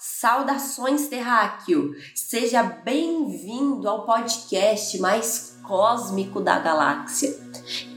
Saudações, terráqueo! Seja bem-vindo ao podcast mais cósmico da galáxia.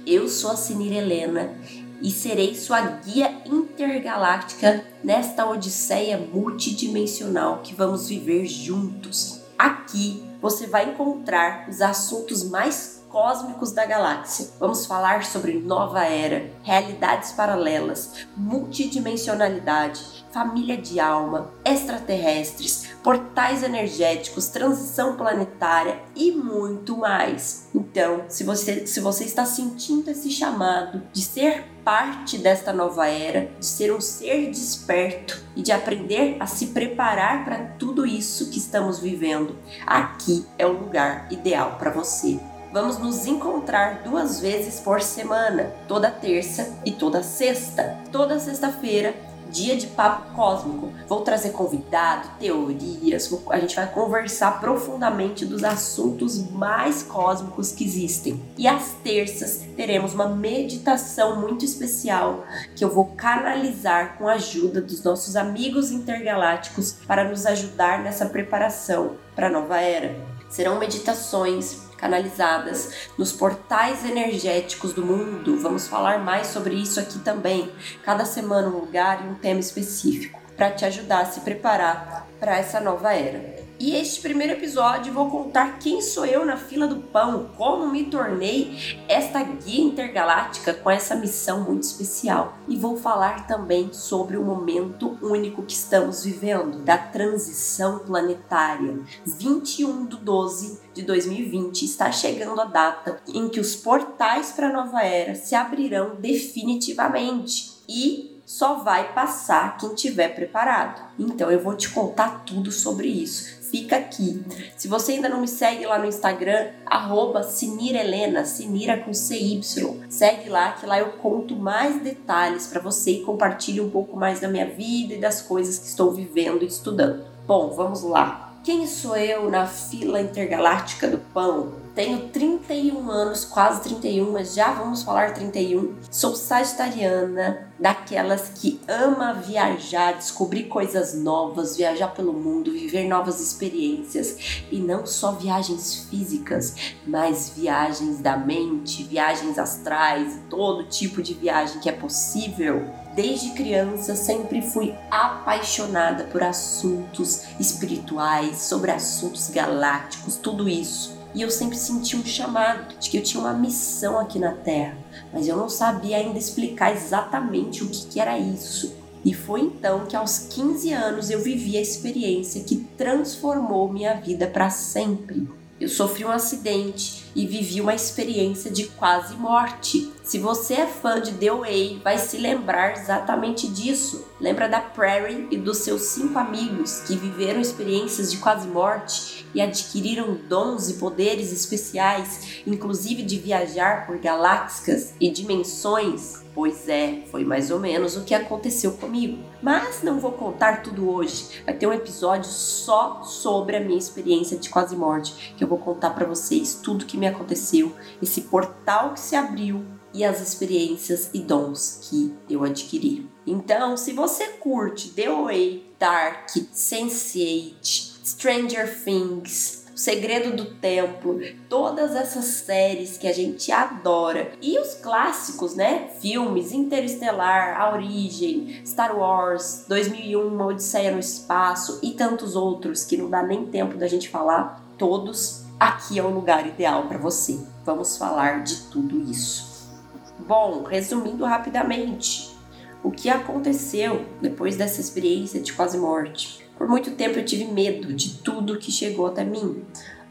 Eu sou a Sinira Helena e serei sua guia intergaláctica nesta odisseia multidimensional que vamos viver juntos. Aqui você vai encontrar os assuntos mais cósmicos da galáxia. Vamos falar sobre nova era, realidades paralelas, multidimensionalidade, família de alma, extraterrestres, portais energéticos, transição planetária e muito mais. Então, se você, se você está sentindo esse chamado de ser parte desta nova era, de ser um ser desperto e de aprender a se preparar para tudo isso que estamos vivendo, aqui é o lugar ideal para você vamos nos encontrar duas vezes por semana, toda terça e toda sexta. Toda sexta-feira, dia de papo cósmico. Vou trazer convidado, teorias, a gente vai conversar profundamente dos assuntos mais cósmicos que existem. E às terças teremos uma meditação muito especial que eu vou canalizar com a ajuda dos nossos amigos intergalácticos para nos ajudar nessa preparação para a nova era. Serão meditações canalizadas nos portais energéticos do mundo. Vamos falar mais sobre isso aqui também. Cada semana um lugar e um tema específico para te ajudar a se preparar para essa nova era. E este primeiro episódio vou contar quem sou eu na fila do pão, como me tornei esta guia intergaláctica com essa missão muito especial. E vou falar também sobre o momento único que estamos vivendo, da transição planetária. 21 de 12 de 2020 está chegando a data em que os portais para a nova era se abrirão definitivamente. E só vai passar quem tiver preparado. Então eu vou te contar tudo sobre isso fica aqui. Se você ainda não me segue lá no Instagram, arroba Sinira Sinira com CY. Segue lá que lá eu conto mais detalhes para você e compartilho um pouco mais da minha vida e das coisas que estou vivendo e estudando. Bom, vamos lá. Quem sou eu na fila intergaláctica do pão? Tenho 31 anos, quase 31, mas já vamos falar 31. Sou sagitariana, daquelas que ama viajar, descobrir coisas novas, viajar pelo mundo, viver novas experiências e não só viagens físicas, mas viagens da mente, viagens astrais, todo tipo de viagem que é possível. Desde criança sempre fui apaixonada por assuntos espirituais, sobre assuntos galácticos, tudo isso. E eu sempre senti um chamado de que eu tinha uma missão aqui na Terra, mas eu não sabia ainda explicar exatamente o que, que era isso. E foi então que aos 15 anos eu vivi a experiência que transformou minha vida para sempre. Eu sofri um acidente e vivi uma experiência de quase morte. Se você é fã de The Way, vai se lembrar exatamente disso. Lembra da Prairie e dos seus cinco amigos que viveram experiências de quase morte e adquiriram dons e poderes especiais, inclusive de viajar por galáxias e dimensões? Pois é, foi mais ou menos o que aconteceu comigo. Mas não vou contar tudo hoje. Vai ter um episódio só sobre a minha experiência de quase morte, que eu vou contar para vocês tudo que me aconteceu, esse portal que se abriu e as experiências e dons que eu adquiri. Então, se você curte The Way, Dark, Sense8, Stranger Things, Segredo do Templo, todas essas séries que a gente adora. E os clássicos, né? Filmes Interestelar, A Origem, Star Wars, 2001, Uma Odisseia no Espaço e tantos outros que não dá nem tempo da gente falar, todos aqui é o lugar ideal para você. Vamos falar de tudo isso. Bom, resumindo rapidamente, o que aconteceu depois dessa experiência de quase morte? Por muito tempo eu tive medo de tudo que chegou até mim,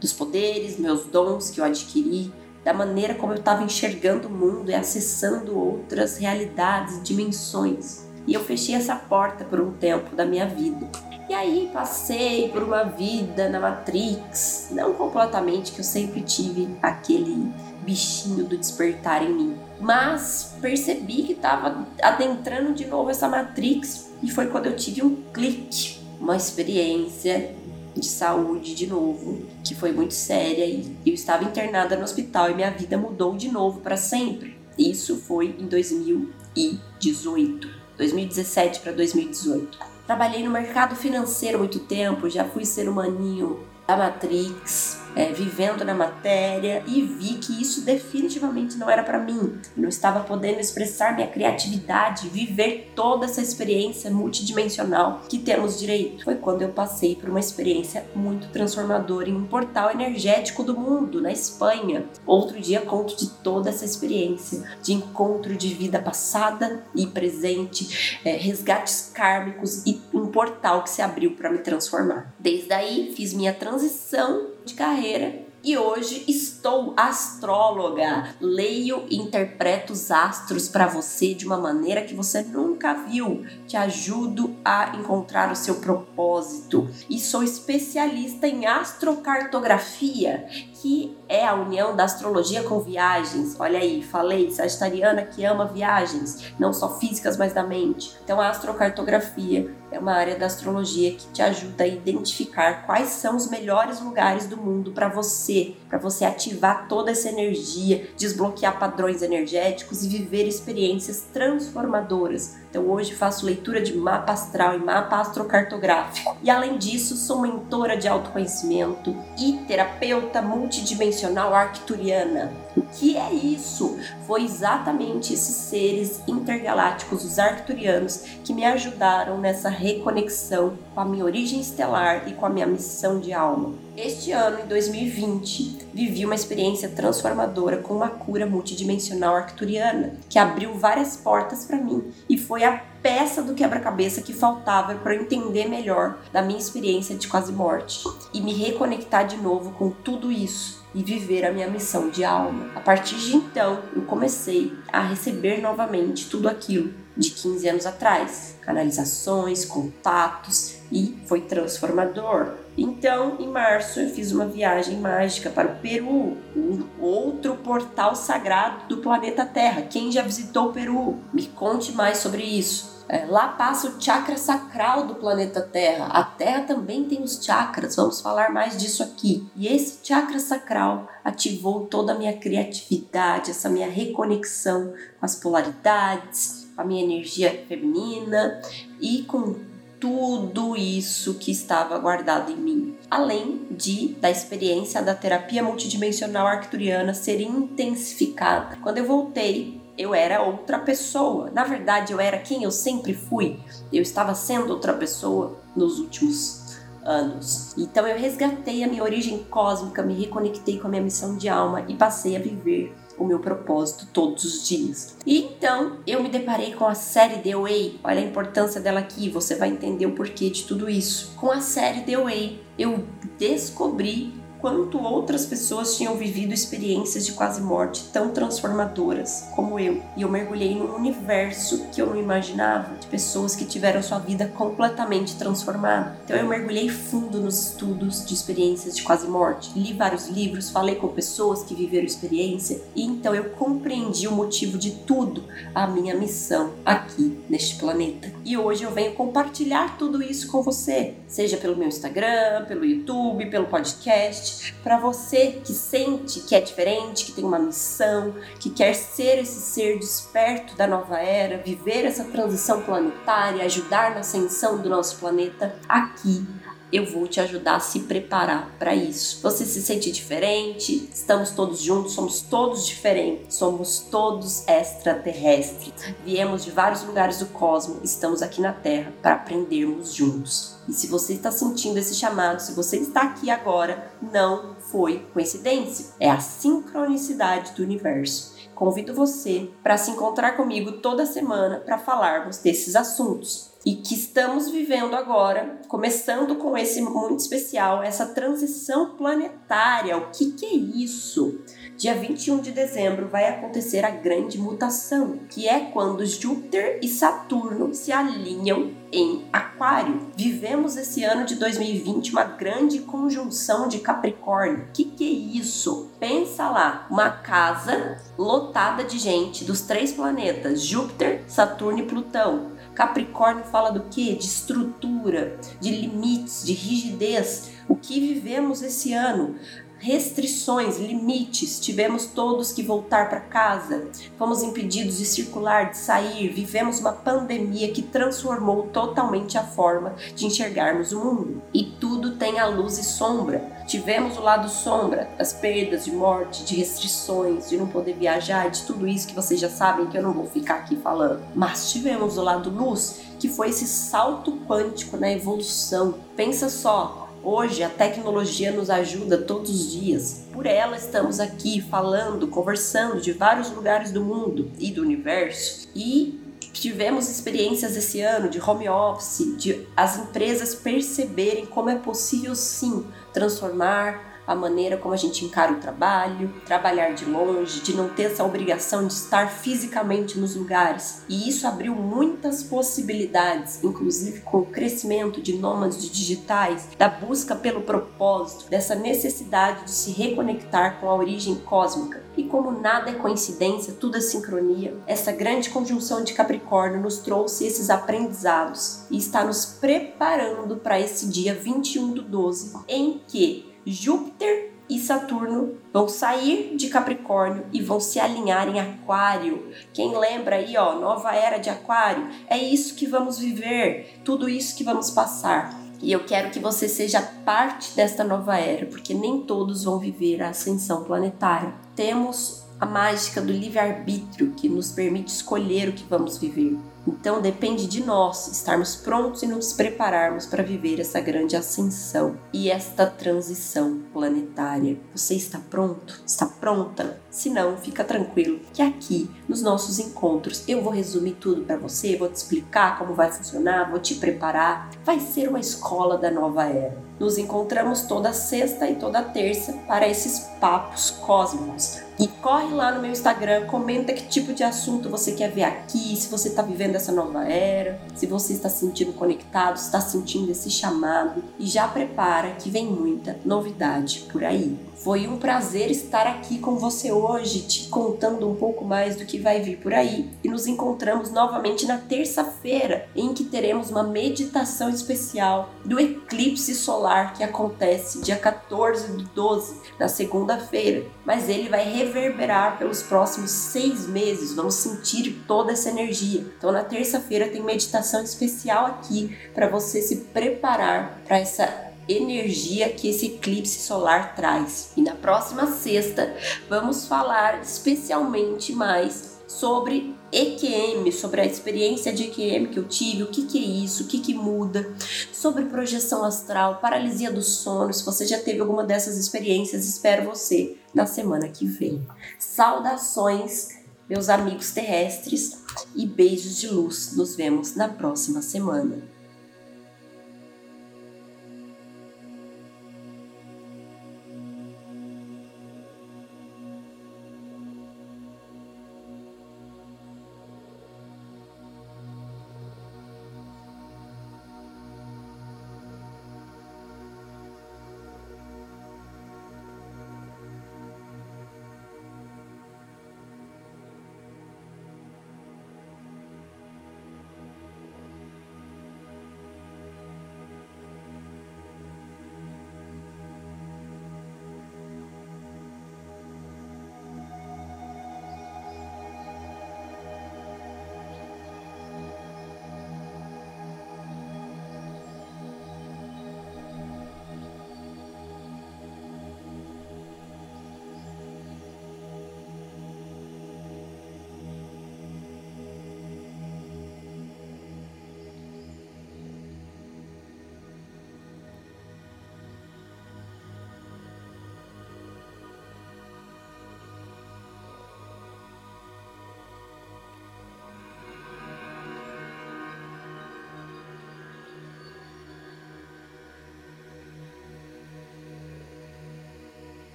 dos poderes, meus dons que eu adquiri, da maneira como eu estava enxergando o mundo e acessando outras realidades dimensões. E eu fechei essa porta por um tempo da minha vida. E aí passei por uma vida na Matrix, não completamente, que eu sempre tive aquele bichinho do despertar em mim. Mas percebi que estava adentrando de novo essa Matrix e foi quando eu tive um clique uma experiência de saúde de novo, que foi muito séria e eu estava internada no hospital e minha vida mudou de novo para sempre. Isso foi em 2018, 2017 para 2018. Trabalhei no mercado financeiro muito tempo, já fui ser humaninho da Matrix, é, vivendo na matéria e vi que isso definitivamente não era para mim. Eu não estava podendo expressar minha criatividade, viver toda essa experiência multidimensional que temos direito. Foi quando eu passei por uma experiência muito transformadora em um portal energético do mundo, na Espanha. Outro dia conto de toda essa experiência de encontro de vida passada e presente, é, resgates kármicos e um portal que se abriu para me transformar. Desde aí fiz minha transição de carreira e hoje estou astróloga. Leio e interpreto os astros para você de uma maneira que você nunca viu. Te ajudo a encontrar o seu propósito. E sou especialista em astrocartografia, que é a união da astrologia com viagens. Olha aí, falei, sagitariana que ama viagens, não só físicas, mas da mente. Então, a astrocartografia é uma área da astrologia que te ajuda a identificar quais são os melhores lugares do mundo para você, para você ativar toda essa energia, desbloquear padrões energéticos e viver experiências transformadoras. Então hoje faço leitura de mapa astral e mapa astrocartográfico. E além disso, sou mentora de autoconhecimento e terapeuta multidimensional arcturiana. O que é isso? Foi exatamente esses seres intergalácticos, os arcturianos, que me ajudaram nessa reconexão com a minha origem estelar e com a minha missão de alma. Este ano, em 2020, vivi uma experiência transformadora com uma cura multidimensional arcturiana, que abriu várias portas para mim e foi a peça do quebra-cabeça que faltava para eu entender melhor da minha experiência de quase morte e me reconectar de novo com tudo isso e viver a minha missão de alma. A partir de então, eu comecei a receber novamente tudo aquilo de 15 anos atrás, canalizações, contatos e foi transformador. Então, em março, eu fiz uma viagem mágica para o Peru, um outro portal sagrado do planeta Terra. Quem já visitou o Peru? Me conte mais sobre isso. É, lá passa o chakra sacral do planeta Terra. A Terra também tem os chakras, vamos falar mais disso aqui. E esse chakra sacral ativou toda a minha criatividade, essa minha reconexão com as polaridades, com a minha energia feminina e com tudo isso que estava guardado em mim, além de da experiência da terapia multidimensional arcturiana ser intensificada. Quando eu voltei, eu era outra pessoa. Na verdade, eu era quem eu sempre fui. Eu estava sendo outra pessoa nos últimos anos. Então eu resgatei a minha origem cósmica, me reconectei com a minha missão de alma e passei a viver o meu propósito todos os dias. E então eu me deparei com a série The Way. Olha a importância dela aqui, você vai entender o porquê de tudo isso. Com a série The Way, eu descobri quanto outras pessoas tinham vivido experiências de quase morte tão transformadoras como eu. E eu mergulhei num universo que eu não imaginava, de pessoas que tiveram sua vida completamente transformada. Então eu mergulhei fundo nos estudos de experiências de quase morte, li vários livros, falei com pessoas que viveram experiência e então eu compreendi o motivo de tudo, a minha missão aqui neste planeta. E hoje eu venho compartilhar tudo isso com você, seja pelo meu Instagram, pelo YouTube, pelo podcast para você que sente que é diferente, que tem uma missão, que quer ser esse ser desperto da nova era, viver essa transição planetária, ajudar na ascensão do nosso planeta, aqui eu vou te ajudar a se preparar para isso. Você se sente diferente, estamos todos juntos, somos todos diferentes, somos todos extraterrestres. Viemos de vários lugares do cosmos, estamos aqui na Terra para aprendermos juntos. E se você está sentindo esse chamado, se você está aqui agora, não foi coincidência, é a sincronicidade do universo. Convido você para se encontrar comigo toda semana para falarmos desses assuntos e que estamos vivendo agora, começando com esse muito especial, essa transição planetária. O que, que é isso? Dia 21 de dezembro vai acontecer a grande mutação, que é quando Júpiter e Saturno se alinham em Aquário. Vivemos esse ano de 2020 uma grande conjunção de Capricórnio. O que, que é isso? Pensa lá, uma casa lotada de gente dos três planetas, Júpiter, Saturno e Plutão Capricórnio fala do que? De estrutura, de limites, de rigidez. O que vivemos esse ano? Restrições, limites, tivemos todos que voltar para casa, fomos impedidos de circular, de sair, vivemos uma pandemia que transformou totalmente a forma de enxergarmos o mundo. E tudo tem a luz e sombra. Tivemos o lado sombra, as perdas de morte, de restrições, de não poder viajar, de tudo isso que vocês já sabem que eu não vou ficar aqui falando. Mas tivemos o lado luz, que foi esse salto quântico na evolução. Pensa só, Hoje a tecnologia nos ajuda todos os dias. Por ela estamos aqui falando, conversando de vários lugares do mundo e do universo. E tivemos experiências esse ano de home office, de as empresas perceberem como é possível sim transformar a maneira como a gente encara o trabalho, trabalhar de longe, de não ter essa obrigação de estar fisicamente nos lugares. E isso abriu muitas possibilidades, inclusive com o crescimento de nômades digitais, da busca pelo propósito, dessa necessidade de se reconectar com a origem cósmica. E como nada é coincidência, tudo é sincronia, essa grande conjunção de Capricórnio nos trouxe esses aprendizados e está nos preparando para esse dia 21 do 12, em que Júpiter e Saturno vão sair de Capricórnio e vão se alinhar em Aquário. Quem lembra aí, ó, nova era de Aquário? É isso que vamos viver, tudo isso que vamos passar. E eu quero que você seja parte desta nova era, porque nem todos vão viver a ascensão planetária. Temos a mágica do livre-arbítrio que nos permite escolher o que vamos viver. Então depende de nós estarmos prontos e nos prepararmos para viver essa grande ascensão e esta transição planetária. Você está pronto? Está pronta? Se não, fica tranquilo que aqui nos nossos encontros eu vou resumir tudo para você, vou te explicar como vai funcionar, vou te preparar. Vai ser uma escola da nova era. Nos encontramos toda sexta e toda terça para esses papos cósmicos. E corre lá no meu Instagram, comenta que tipo de assunto você quer ver aqui, se você está vivendo essa nova era, se você está se sentindo conectado, está sentindo esse chamado e já prepara que vem muita novidade por aí. Foi um prazer estar aqui com você hoje, te contando um pouco mais do que vai vir por aí. E nos encontramos novamente na terça-feira, em que teremos uma meditação especial do eclipse solar que acontece dia 14 do 12, na segunda-feira. Mas ele vai reverberar pelos próximos seis meses, vamos sentir toda essa energia. Então, na terça-feira, tem meditação especial aqui para você se preparar para essa energia que esse eclipse solar traz. E na próxima sexta vamos falar especialmente mais sobre EQM, sobre a experiência de EQM que eu tive, o que, que é isso, o que, que muda, sobre projeção astral, paralisia do sono. Se você já teve alguma dessas experiências, espero você na semana que vem. Saudações, meus amigos terrestres, e beijos de luz. Nos vemos na próxima semana.